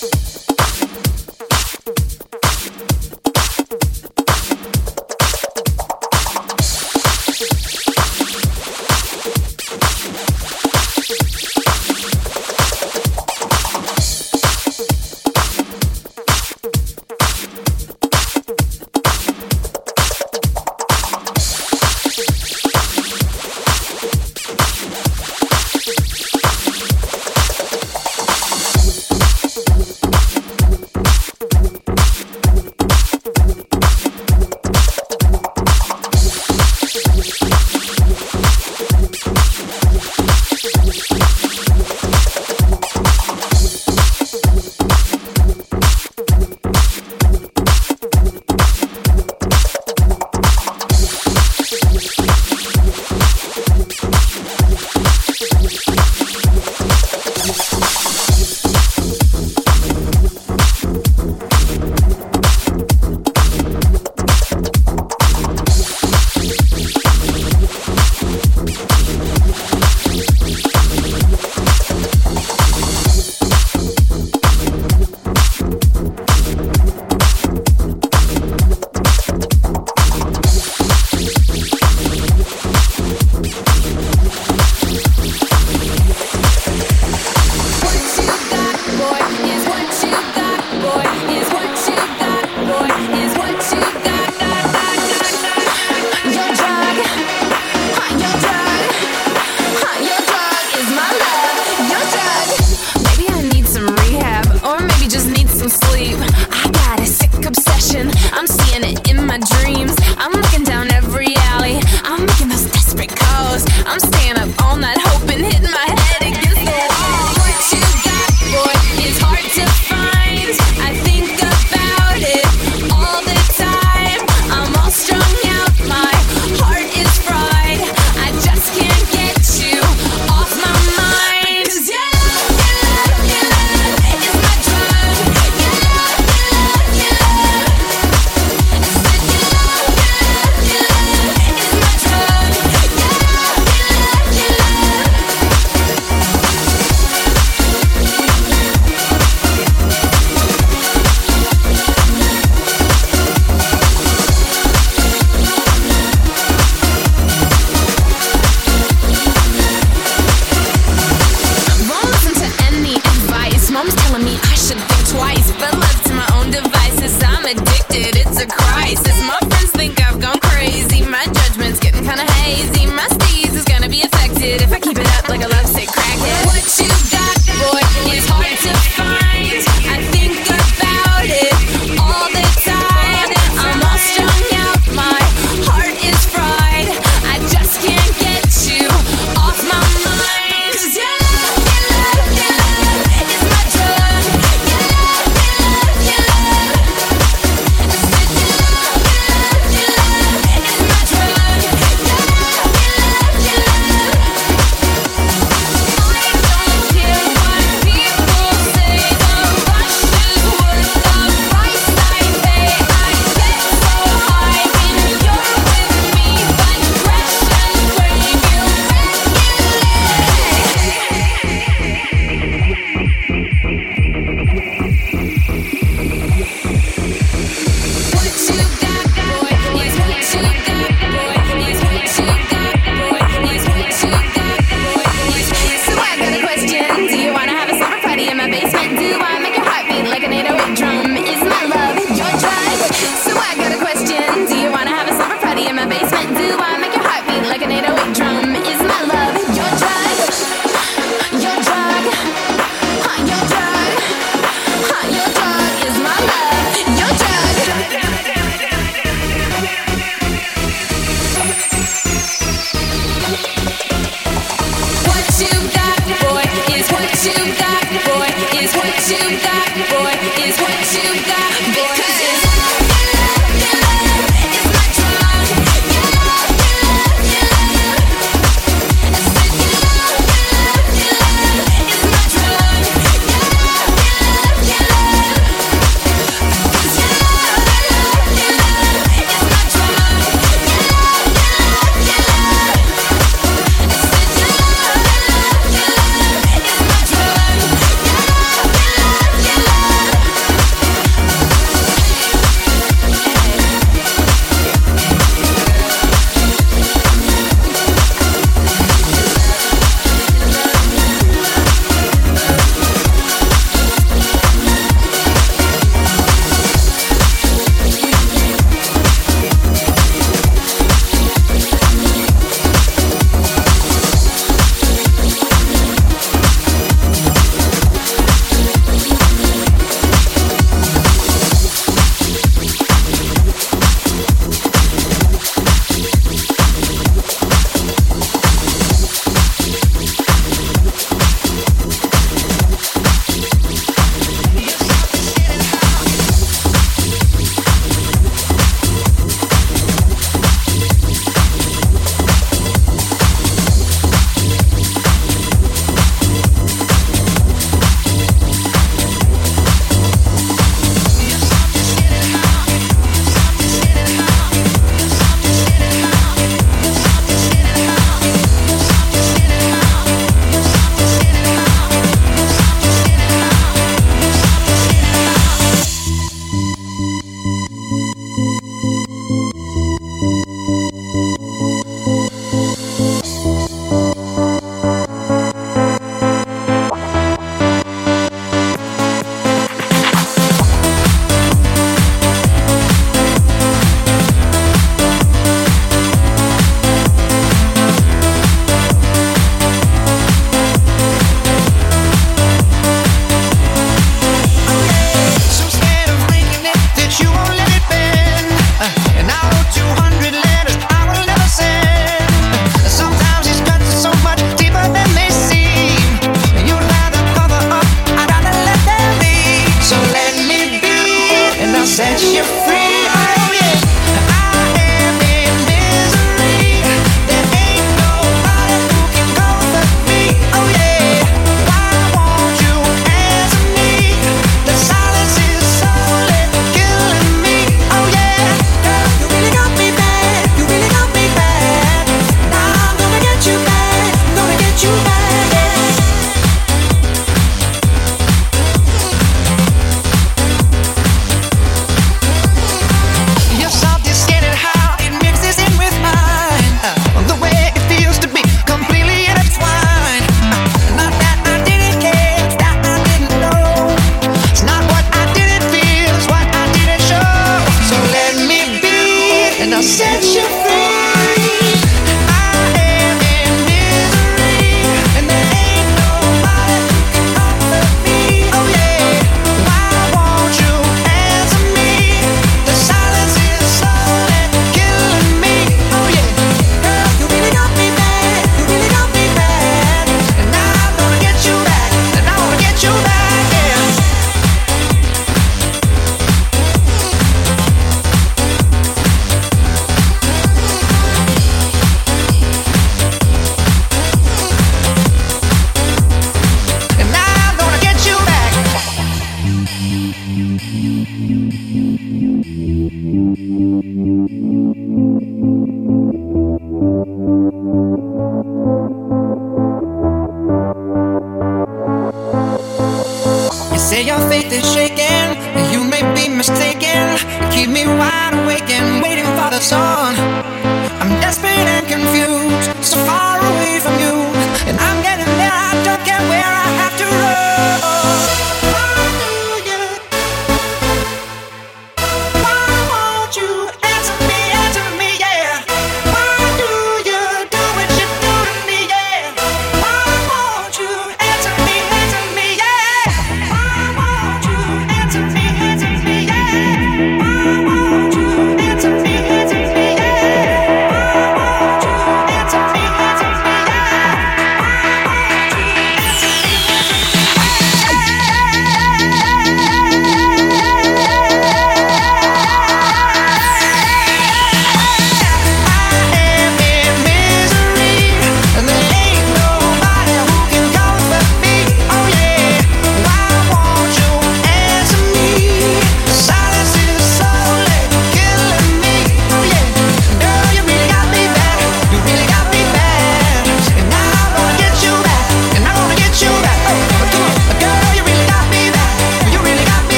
Yeah.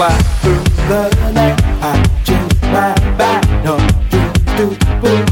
fly through the night. I change my back, no, do, do, boo.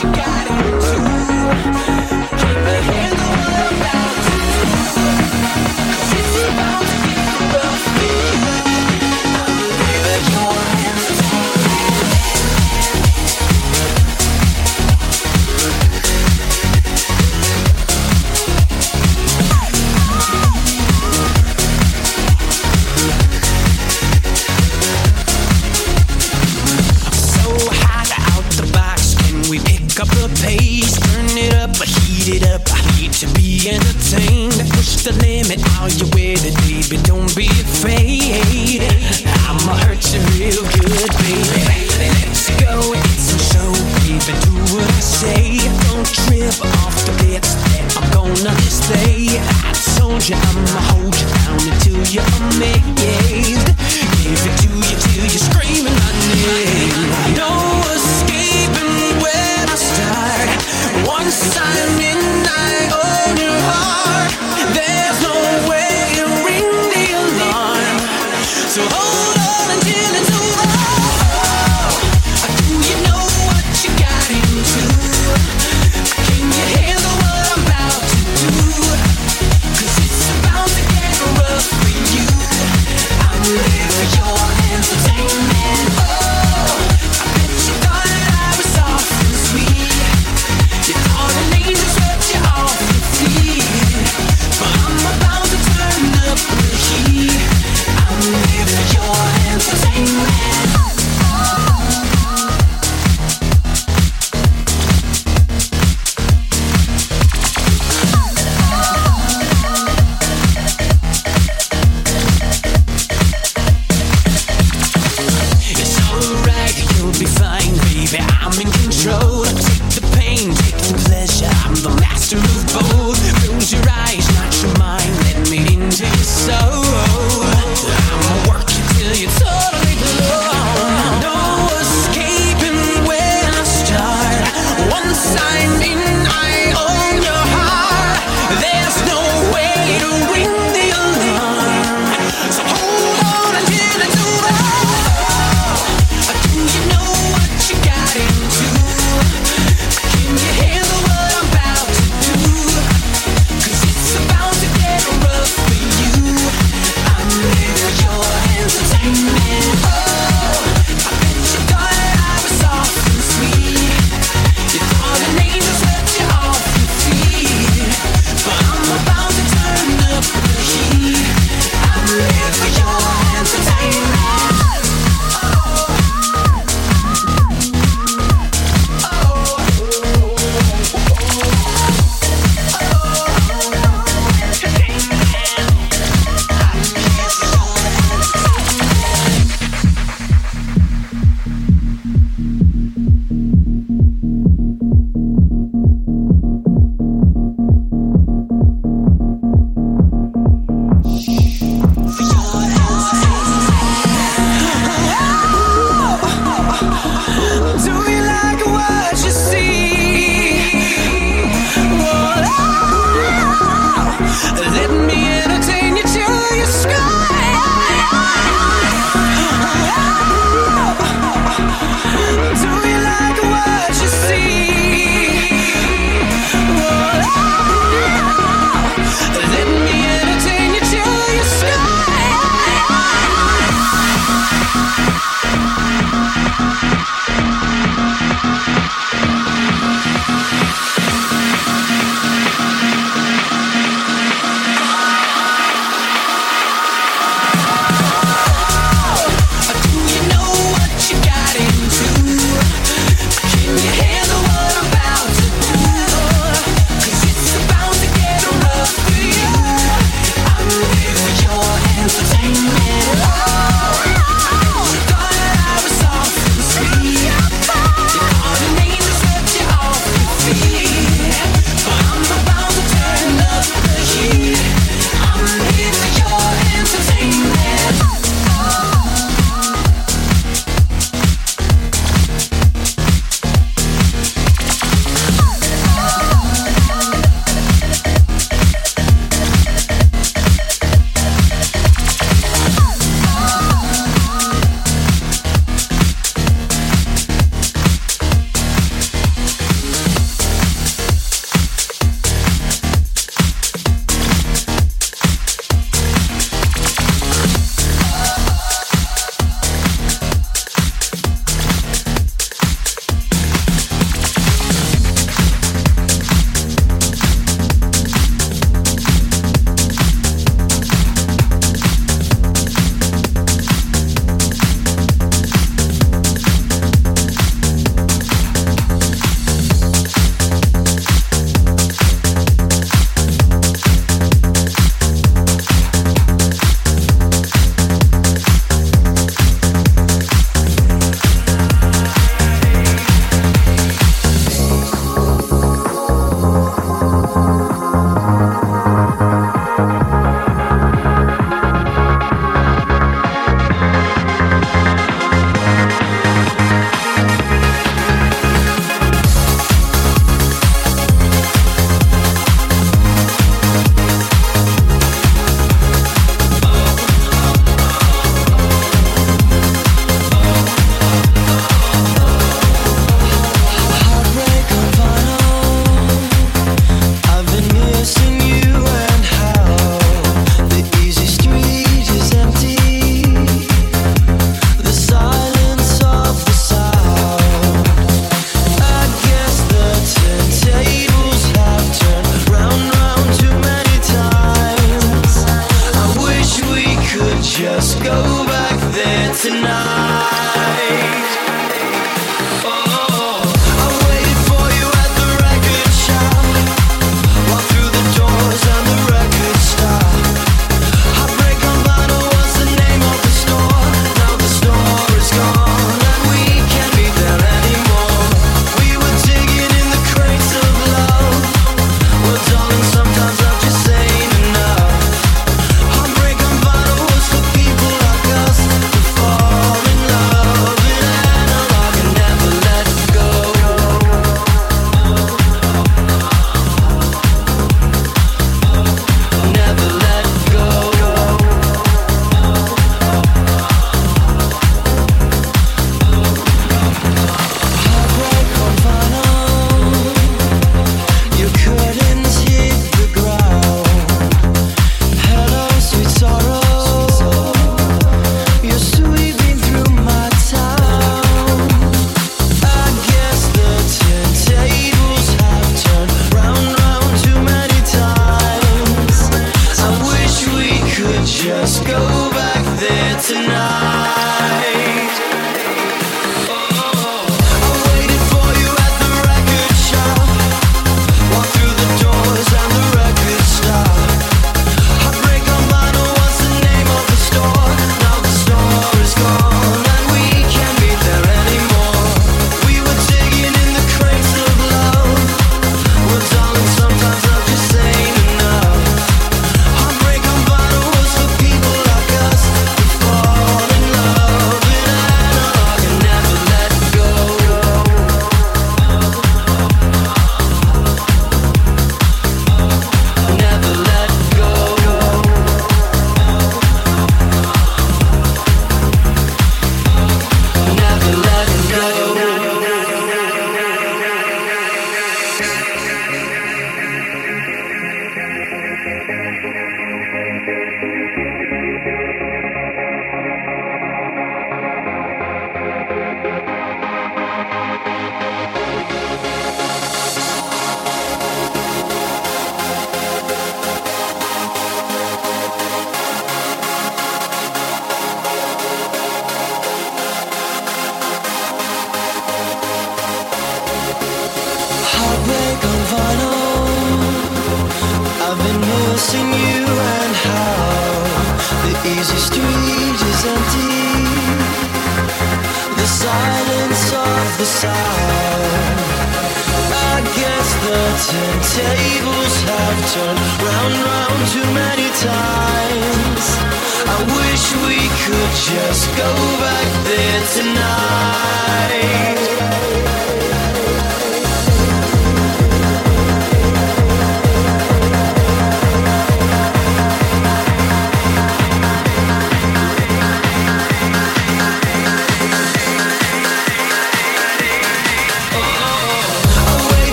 Yeah. got.